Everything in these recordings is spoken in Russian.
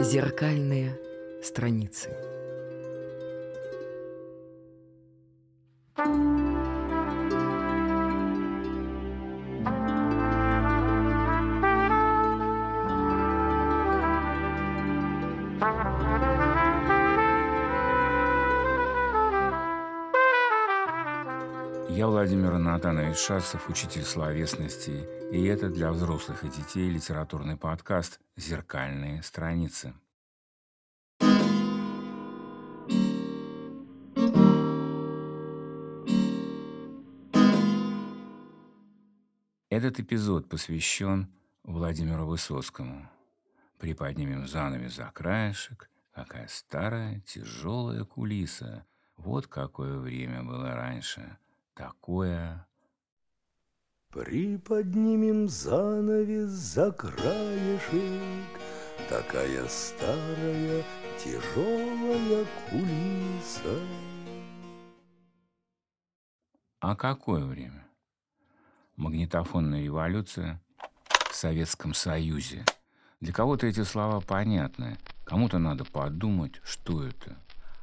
Зеркальные страницы. Я Владимир Натанович Шацев, учитель словесности, и это для взрослых и детей литературный подкаст «Зеркальные страницы». Этот эпизод посвящен Владимиру Высоцкому. Приподнимем занавес за краешек, какая старая, тяжелая кулиса. Вот какое время было раньше – такое... Приподнимем занавес за краешек, Такая старая тяжелая кулиса. А какое время? Магнитофонная революция в Советском Союзе. Для кого-то эти слова понятны, кому-то надо подумать, что это.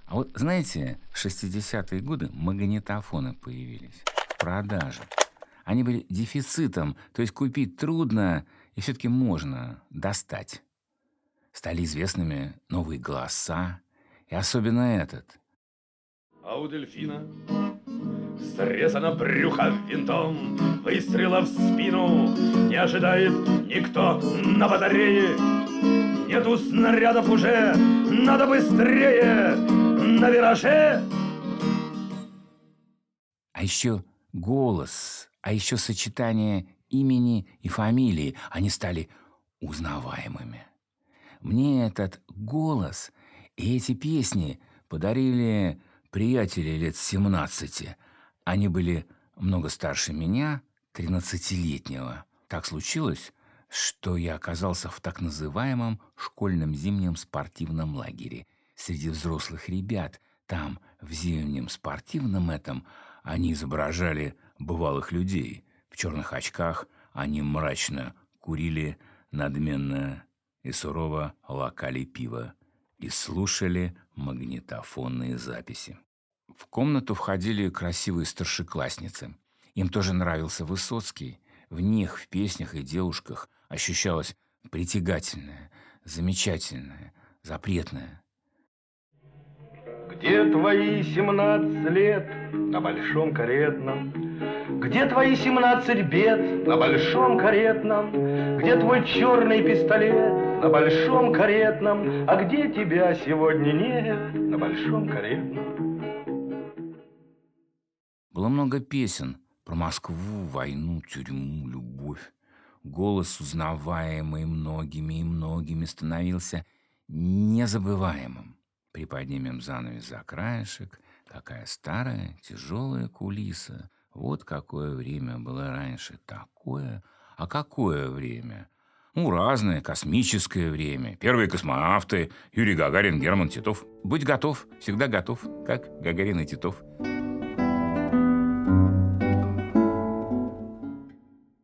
А вот, знаете, в 60-е годы магнитофоны появились в продаже. Они были дефицитом, то есть купить трудно, и все-таки можно достать. Стали известными новые голоса, и особенно этот. А у дельфина срезано брюхо винтом, выстрела в спину не ожидает никто на батарее. Нету снарядов уже, надо быстрее! на вираже. А еще голос, а еще сочетание имени и фамилии, они стали узнаваемыми. Мне этот голос и эти песни подарили приятели лет 17. Они были много старше меня, 13-летнего. Так случилось, что я оказался в так называемом школьном зимнем спортивном лагере – среди взрослых ребят. Там, в зимнем спортивном этом, они изображали бывалых людей. В черных очках они мрачно курили, надменно и сурово лакали пиво и слушали магнитофонные записи. В комнату входили красивые старшеклассницы. Им тоже нравился Высоцкий. В них, в песнях и девушках ощущалось притягательное, замечательное, запретное. Где твои семнадцать лет на большом каретном? Где твои семнадцать бед на большом каретном? Где твой черный пистолет на большом каретном? А где тебя сегодня нет на большом каретном? Было много песен про Москву, войну, тюрьму, любовь. Голос, узнаваемый многими и многими, становился незабываемым. Приподнимем занавес за краешек. Какая старая, тяжелая кулиса. Вот какое время было раньше. Такое. А какое время? Ну, разное, космическое время. Первые космонавты, Юрий Гагарин, Герман Титов. Будь готов, всегда готов, как Гагарин и Титов.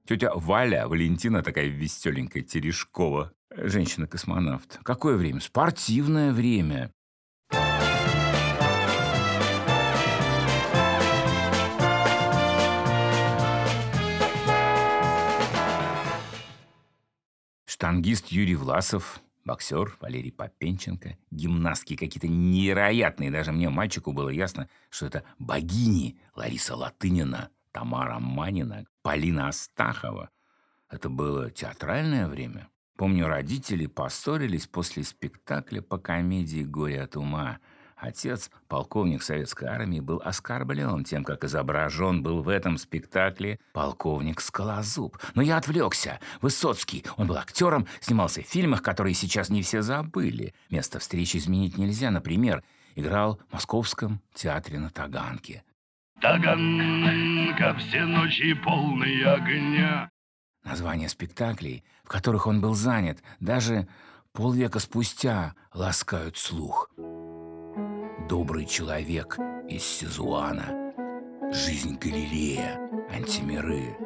Тетя Валя, Валентина такая веселенькая, Терешкова. Женщина-космонавт. Какое время? Спортивное время. Штангист Юрий Власов, боксер Валерий Попенченко, гимнастки какие-то невероятные. Даже мне, мальчику, было ясно, что это богини Лариса Латынина, Тамара Манина, Полина Астахова. Это было театральное время. Помню, родители поссорились после спектакля по комедии «Горе от ума», Отец, полковник советской армии, был оскорблен тем, как изображен был в этом спектакле полковник Скалозуб. Но я отвлекся. Высоцкий, он был актером, снимался в фильмах, которые сейчас не все забыли. Место встречи изменить нельзя. Например, играл в Московском театре на Таганке. Таганка все ночи полные огня. Названия спектаклей, в которых он был занят, даже полвека спустя ласкают слух добрый человек из Сизуана, жизнь Галилея, Антимиры,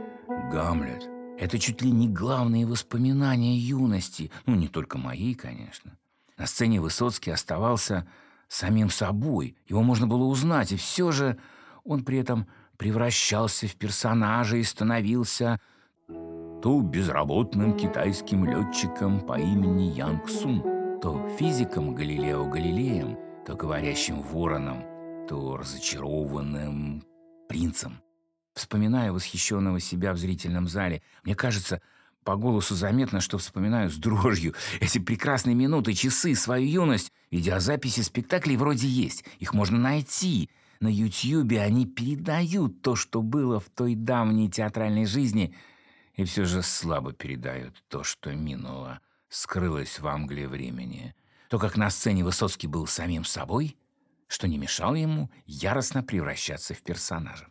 Гамлет – это чуть ли не главные воспоминания юности, ну, не только мои, конечно. На сцене Высоцкий оставался самим собой. Его можно было узнать, и все же он при этом превращался в персонажа и становился то безработным китайским летчиком по имени Янг Сун, то физиком Галилео Галилеем, то говорящим вороном, то разочарованным принцем. Вспоминая восхищенного себя в зрительном зале, мне кажется, по голосу заметно, что вспоминаю с дрожью эти прекрасные минуты, часы, свою юность. Видеозаписи спектаклей вроде есть, их можно найти. На Ютьюбе они передают то, что было в той давней театральной жизни, и все же слабо передают то, что минуло, скрылось в Англии времени. То, как на сцене Высоцкий был самим собой, что не мешало ему яростно превращаться в персонажа.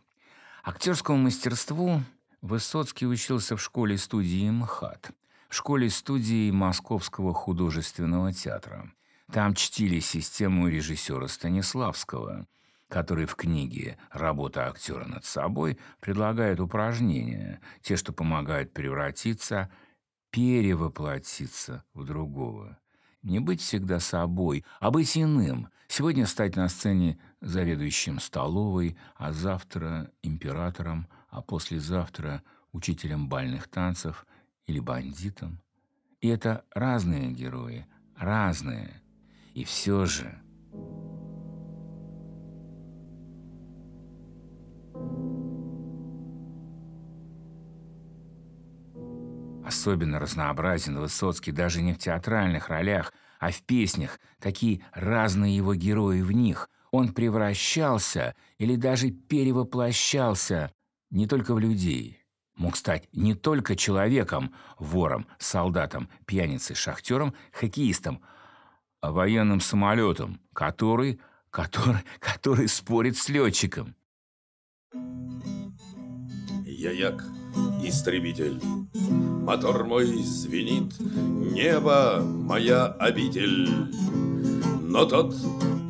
Актерскому мастерству Высоцкий учился в школе-студии МХАТ, в школе-студии Московского художественного театра. Там чтили систему режиссера Станиславского, который в книге «Работа актера над собой» предлагает упражнения, те, что помогают превратиться, перевоплотиться в другого. Не быть всегда собой, а быть иным. Сегодня стать на сцене заведующим столовой, а завтра императором – а послезавтра учителем бальных танцев или бандитом. И это разные герои, разные. И все же... Особенно разнообразен Высоцкий даже не в театральных ролях, а в песнях, такие разные его герои в них. Он превращался или даже перевоплощался не только в людей. Мог стать не только человеком, вором, солдатом, пьяницей, шахтером, хоккеистом, а военным самолетом, который, который, который спорит с летчиком. Я як истребитель, мотор мой звенит, небо моя обитель. Но тот,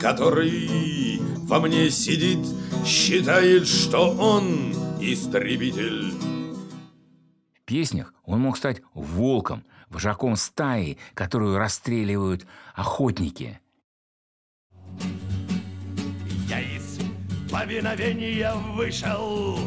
который во мне сидит, считает, что он истребитель. В песнях он мог стать волком, вожаком стаи, которую расстреливают охотники. Я из повиновения вышел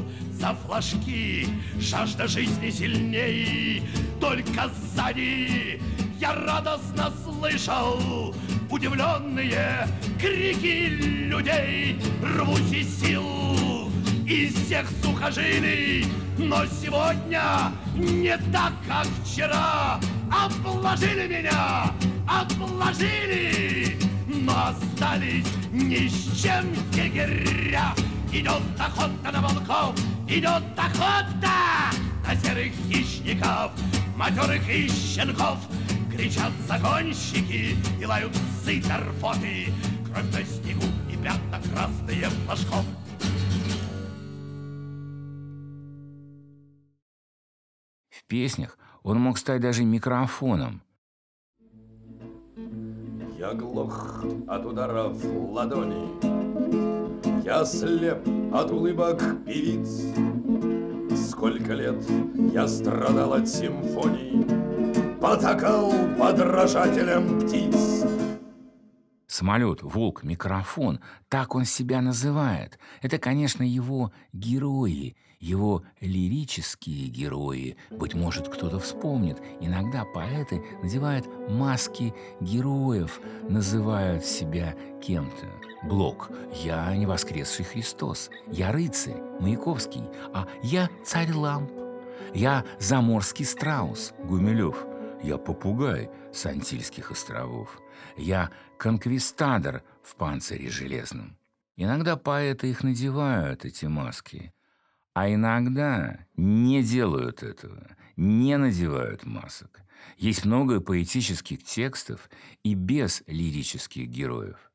за флажки, жажда жизни сильней, только сзади я радостно слышал удивленные крики людей, рвусь из сил из всех сухожилий. Но сегодня не так, как вчера. Обложили меня, обложили, но остались ни с чем егеря. Идет охота на волков, идет охота на серых хищников, матерых и щенков. Кричат загонщики и лают псы торфоты, кровь на снегу и пятна красные флажков. В песнях он мог стать даже микрофоном. Я глох от ударов ладони, Я слеп от улыбок певиц. Сколько лет я страдал от симфоний, Потакал подражателем птиц. Самолет, волк, микрофон — так он себя называет. Это, конечно, его герои, его лирические герои. Быть может, кто-то вспомнит. Иногда поэты надевают маски героев, называют себя кем-то. Блок. Я не воскресший Христос. Я рыцарь, Маяковский. А я царь ламп. Я заморский страус, Гумилев. Я попугай с Антильских островов. Я конквистадор в панцире железном. Иногда поэты их надевают, эти маски, а иногда не делают этого, не надевают масок. Есть много поэтических текстов и без лирических героев.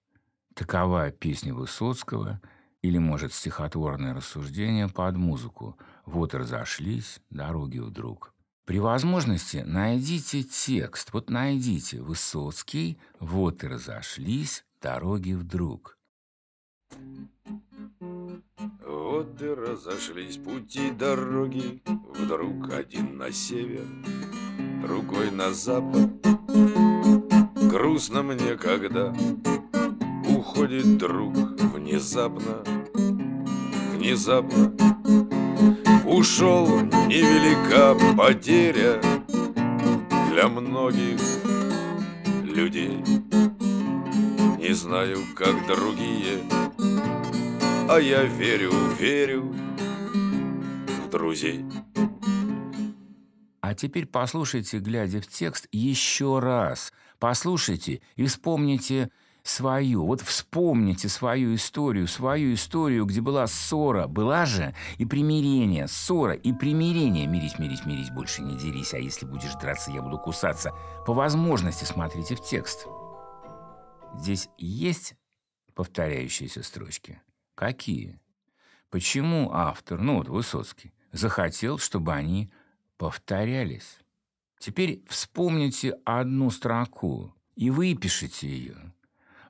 Такова песня Высоцкого или, может, стихотворное рассуждение под музыку «Вот разошлись дороги вдруг». При возможности найдите текст. Вот найдите Высоцкий, вот и разошлись дороги вдруг. Вот и разошлись пути дороги, Вдруг один на север, другой на запад. Грустно мне, когда уходит друг внезапно, внезапно. Ушел невелика потеря для многих людей. Не знаю, как другие, а я верю, верю в друзей. А теперь послушайте, глядя в текст, еще раз. Послушайте и вспомните свою. Вот вспомните свою историю, свою историю, где была ссора. Была же и примирение, ссора и примирение. Мирись, мирись, мирись, больше не дерись, а если будешь драться, я буду кусаться. По возможности смотрите в текст. Здесь есть повторяющиеся строчки? Какие? Почему автор, ну вот Высоцкий, захотел, чтобы они повторялись. Теперь вспомните одну строку и выпишите ее.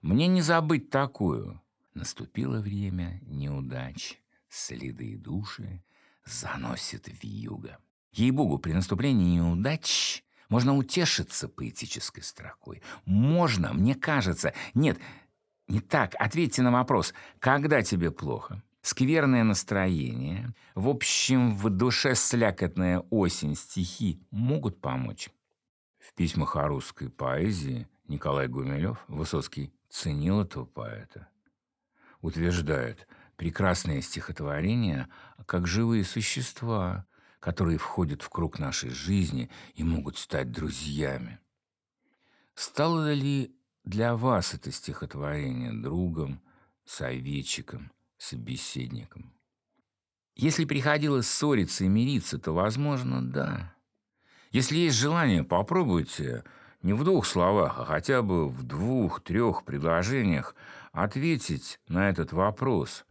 Мне не забыть такую. Наступило время неудач. Следы души заносит в юго. Ей-богу, при наступлении неудач можно утешиться поэтической строкой. Можно, мне кажется. Нет, не так. Ответьте на вопрос. Когда тебе плохо? скверное настроение, в общем, в душе слякотная осень, стихи могут помочь. В письмах о русской поэзии Николай Гумилев, Высоцкий, ценил этого поэта. Утверждает, прекрасные стихотворения как живые существа, которые входят в круг нашей жизни и могут стать друзьями. Стало ли для вас это стихотворение другом, советчиком – собеседником. Если приходилось ссориться и мириться, то, возможно, да. Если есть желание, попробуйте не в двух словах, а хотя бы в двух-трех предложениях ответить на этот вопрос,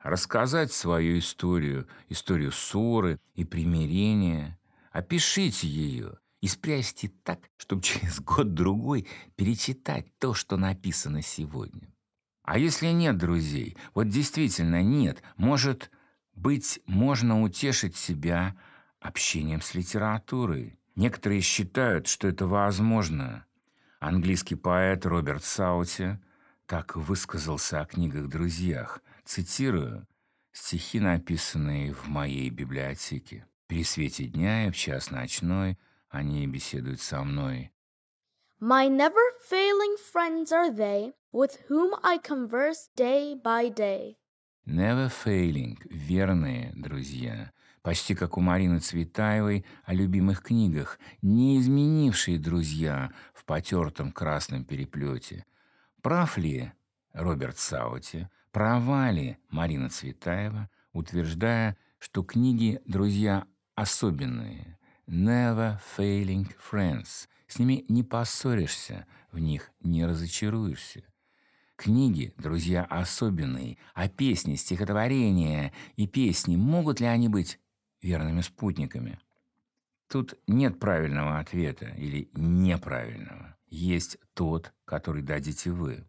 рассказать свою историю, историю ссоры и примирения. Опишите ее и спрячьте так, чтобы через год-другой перечитать то, что написано сегодня. А если нет друзей? Вот действительно нет. Может быть, можно утешить себя общением с литературой. Некоторые считают, что это возможно. Английский поэт Роберт Саути так высказался о книгах-друзьях. Цитирую стихи, написанные в моей библиотеке. «При свете дня и в час ночной они беседуют со мной. My never failing friends are they, with whom I converse day by day. Never failing — верные друзья. Почти как у Марины Цветаевой о любимых книгах, не изменившие друзья в потертом красном переплете. Прав ли Роберт Саути, права ли Марина Цветаева, утверждая, что книги «Друзья» особенные, never failing friends, с ними не поссоришься, в них не разочаруешься. Книги, друзья, особенные, а песни, стихотворения и песни, могут ли они быть верными спутниками? Тут нет правильного ответа или неправильного. Есть тот, который дадите вы.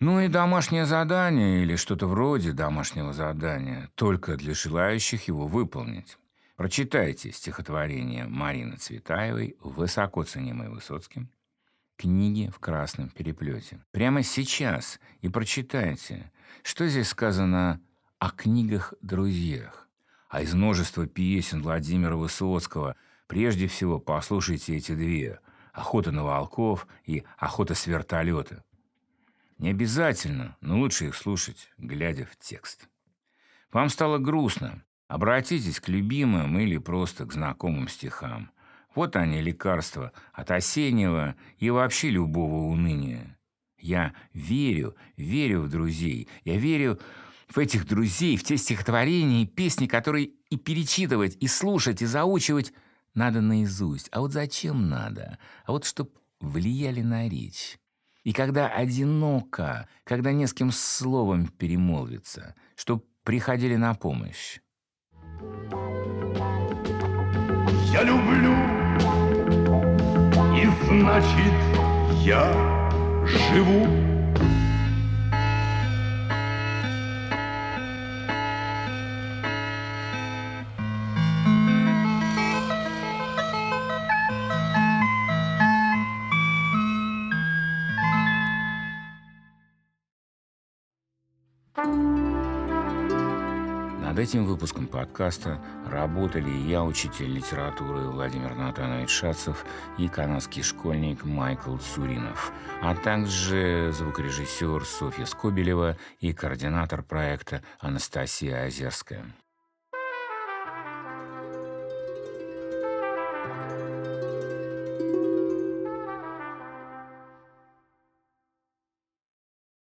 Ну и домашнее задание или что-то вроде домашнего задания, только для желающих его выполнить. Прочитайте стихотворение Марины Цветаевой, высоко ценимой Высоцким, книги в красном переплете. Прямо сейчас и прочитайте, что здесь сказано о книгах-друзьях. А из множества песен Владимира Высоцкого прежде всего послушайте эти две «Охота на волков» и «Охота с вертолета». Не обязательно, но лучше их слушать, глядя в текст. Вам стало грустно. Обратитесь к любимым или просто к знакомым стихам. Вот они, лекарства от осеннего и вообще любого уныния. Я верю, верю в друзей. Я верю в этих друзей, в те стихотворения и песни, которые и перечитывать, и слушать, и заучивать надо наизусть. А вот зачем надо? А вот чтоб влияли на речь. И когда одиноко, когда не с кем словом перемолвиться, чтоб приходили на помощь. Я люблю, и значит я живу. thank you над этим выпуском подкаста работали я, учитель литературы Владимир Натанович Шацев и канадский школьник Майкл Цуринов, а также звукорежиссер Софья Скобелева и координатор проекта Анастасия Озерская.